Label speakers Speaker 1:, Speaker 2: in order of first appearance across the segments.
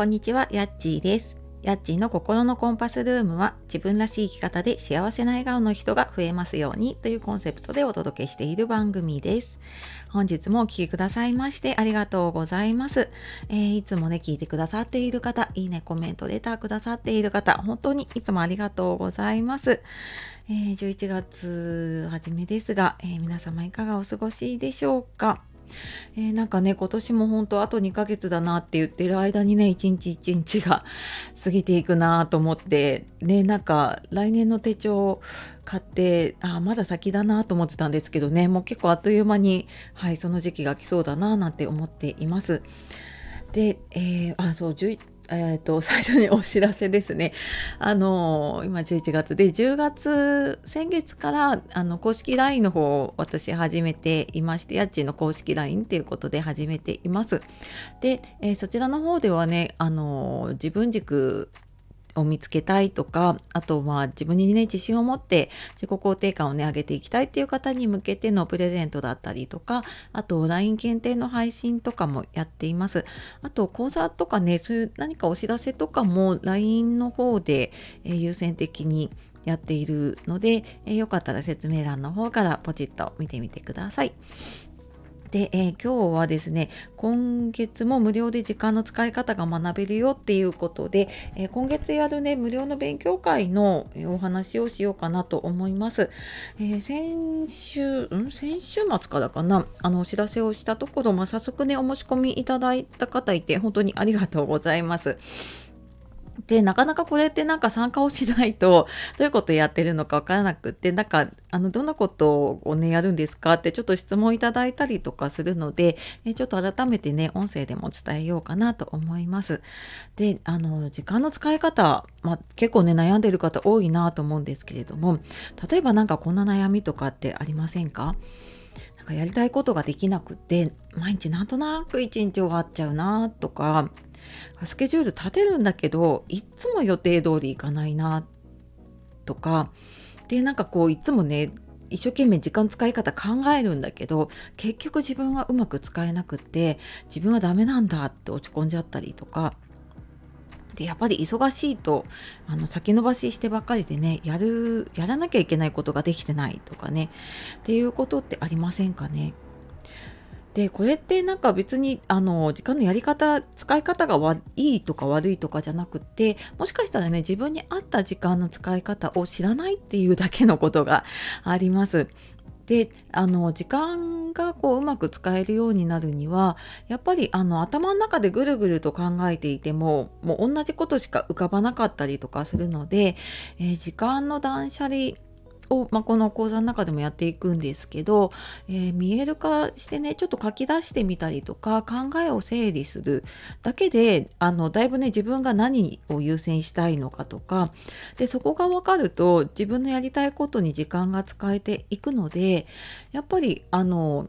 Speaker 1: こんにちは、やっちーです。やっちーの心のコンパスルームは自分らしい生き方で幸せな笑顔の人が増えますようにというコンセプトでお届けしている番組です。本日もお聴きくださいましてありがとうございます、えー、いつもね、聞いてくださっている方、いいね、コメント、レターくださっている方、本当にいつもありがとうございます。えー、11月初めですが、えー、皆様いかがお過ごしでしょうか？えー、なんかね今年も本当あと2ヶ月だなって言ってる間にね一日一日が過ぎていくなと思ってねなんか来年の手帳買ってあまだ先だなと思ってたんですけどねもう結構あっという間にはいその時期が来そうだななんて思っています。で、えー、あそうえーと、最初にお知らせですね。あの今11月で10月先月からあの公式 LINE の方を私始めていまして家賃の公式 LINE っていうことで始めています。で、えー、そちらの方ではねあの自分軸を見つけたいとかあとまあ自分にね自信を持って自己肯定感をね上げていきたいっていう方に向けてのプレゼントだったりとかあと LINE 検定の配信とかもやっていますあと講座とかねそういう何かお知らせとかも LINE の方で、えー、優先的にやっているので、えー、よかったら説明欄の方からポチッと見てみてください。で、えー、今日はですね、今月も無料で時間の使い方が学べるよっていうことで、えー、今月やるね、無料の勉強会のお話をしようかなと思います。えー、先週、ん？先週末からかな、あの、お知らせをしたところ、まあ、早速ね、お申し込みいただいた方いて、本当にありがとうございます。で、なかなかこれってなんか参加をしないと、どういうことやってるのかわからなくって、なんか、あの、どんなことをね、やるんですかってちょっと質問いただいたりとかするので、えちょっと改めてね、音声でも伝えようかなと思います。で、あの、時間の使い方、まあ、結構ね、悩んでる方多いなと思うんですけれども、例えばなんかこんな悩みとかってありませんか？なんかやりたいことができなくって、毎日なんとなく一日終わっちゃうなとか、スケジュール立てるんだけどいっつも予定通りいかないなとかでなんかこういつもね一生懸命時間使い方考えるんだけど結局自分はうまく使えなくって自分はダメなんだって落ち込んじゃったりとかでやっぱり忙しいとあの先延ばししてばっかりでねやるやらなきゃいけないことができてないとかねっていうことってありませんかね？でこれってなんか別にあの時間のやり方使い方がいいとか悪いとかじゃなくてもしかしたらね自分に合った時間の使い方を知らないっていうだけのことがあります。であの時間がこううまく使えるようになるにはやっぱりあの頭の中でぐるぐると考えていてももう同じことしか浮かばなかったりとかするので、えー、時間の断捨離を、まあ、この講座の中でもやっていくんですけど、えー、見える化してねちょっと書き出してみたりとか考えを整理するだけであのだいぶね自分が何を優先したいのかとかでそこが分かると自分のやりたいことに時間が使えていくのでやっぱりあの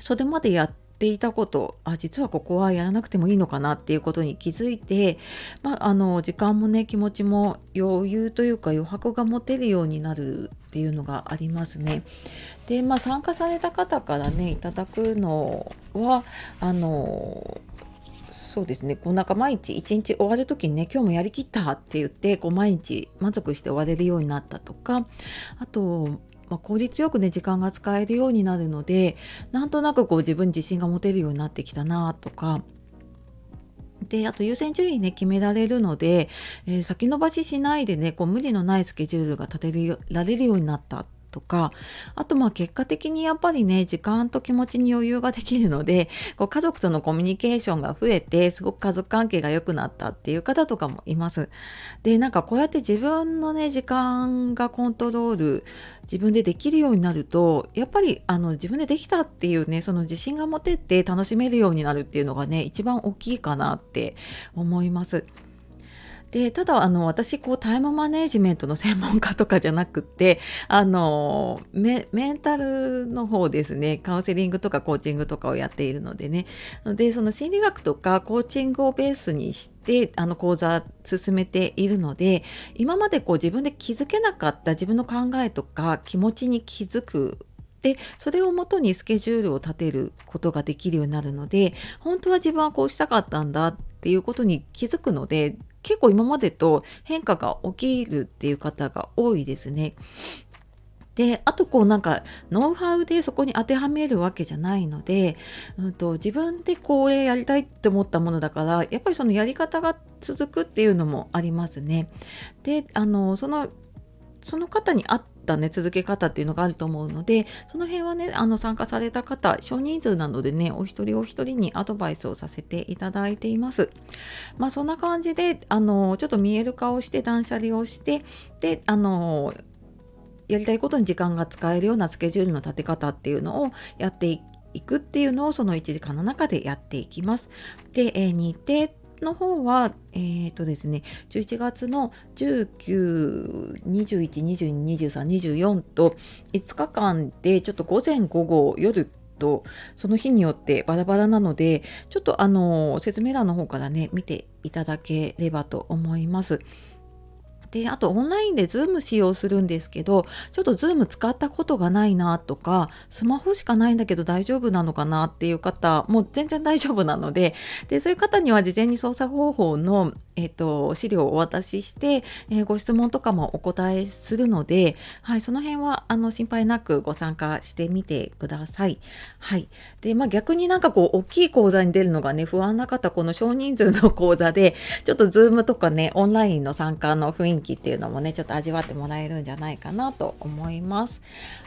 Speaker 1: それまでやってていたことあ実はここはやらなくてもいいのかなっていうことに気づいて、まあ、あの時間もね気持ちも余裕というか余白が持てるようになるっていうのがありますね。で、まあ、参加された方からねいただくのはあのそうですねこうなんか毎日一日終わる時にね今日もやりきったって言ってこう毎日満足して終われるようになったとかあとまあ、効率よくね時間が使えるようになるのでなんとなくこう自分自信が持てるようになってきたなとか。であと優先順位ね決められるので、えー、先延ばししないでねこう無理のないスケジュールが立てられるようになったとかあとまあ結果的にやっぱりね時間と気持ちに余裕ができるので こう家族とのコミュニケーションが増えてすごく家族関係が良くなったっていう方とかもいます。でなんかこうやって自分のね時間がコントロール自分でできるようになるとやっぱりあの自分でできたっていうねその自信が持てて楽しめるようになるっていうのがね一番大きいかなって思います。でただあの私こうタイムマネジメントの専門家とかじゃなくてあのメンタルの方ですね。カウンセリングとかコーチングとかをやっているのでね。でその心理学とかコーチングをベースにしてあの講座進めているので今までこう自分で気づけなかった自分の考えとか気持ちに気づく。でそれをもとにスケジュールを立てることができるようになるので本当は自分はこうしたかったんだっていうことに気づくので結構今までと変化が起きるっていう方が多いですね。であとこうなんかノウハウでそこに当てはめるわけじゃないので、うんと、自分でこれやりたいって思ったものだからやっぱりそのやり方が続くっていうのもありますね。であのそのその方に合ったね続け方っていうのがあると思うのでその辺はねあの参加された方少人数なのでねお一人お一人にアドバイスをさせていただいています。まあそんな感じであのちょっと見える化をして断捨離をしてであのやりたいことに時間が使えるようなスケジュールの立て方っていうのをやっていくっていうのをその1時間の中でやっていきます。で、えー、日程の方は、えーとですね、11月の19、21、22、23、24と5日間でちょっと午前午後夜とその日によってバラバラなのでちょっとあの説明欄の方からね見ていただければと思います。で、あとオンラインで Zoom 使用するんですけど、ちょっと Zoom 使ったことがないなとか、スマホしかないんだけど大丈夫なのかなっていう方、もう全然大丈夫なので、で、そういう方には事前に操作方法のえーと、資料をお渡しして、えー、ご質問とかもお答えするので、はい、その辺はあの心配なくご参加してみてください。はい、で、まあ、逆になんかこう大きい講座に出るのがね不安な方この少人数の講座でちょっと Zoom とかねオンラインの参加の雰囲気っていうのもねちょっと味わってもらえるんじゃないかなと思います。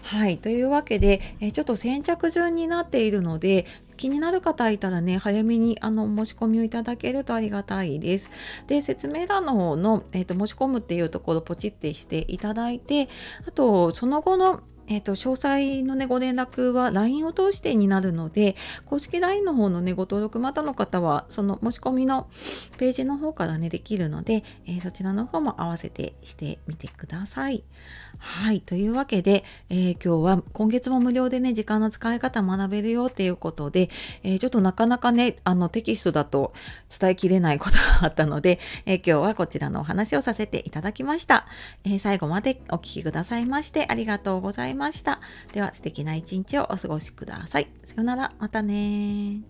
Speaker 1: はいというわけで、え、ちょっと先着順になっているので気になる方いたらね、早めにあの申し込みをいただけるとありがたいです。で、説明欄の方の、えーと、申し込むっていうところポチってしていただいて、あと、その後のえーと、詳細のねご連絡は LINE を通してになるので公式 LINE の方のねご登録またの方はその申し込みのページの方からねできるので、えー、そちらの方も合わせてしてみてください。はい。というわけで、えー、今日は今月も無料でね、時間の使い方学べるよっていうことで、えー、ちょっとなかなかね、あのテキストだと伝えきれないことがあったので、え、今日はこちらのお話をさせていただきました。え最後までお聴きくださいましてありがとうございました。では素敵な一日をお過ごしください。さよなら、またね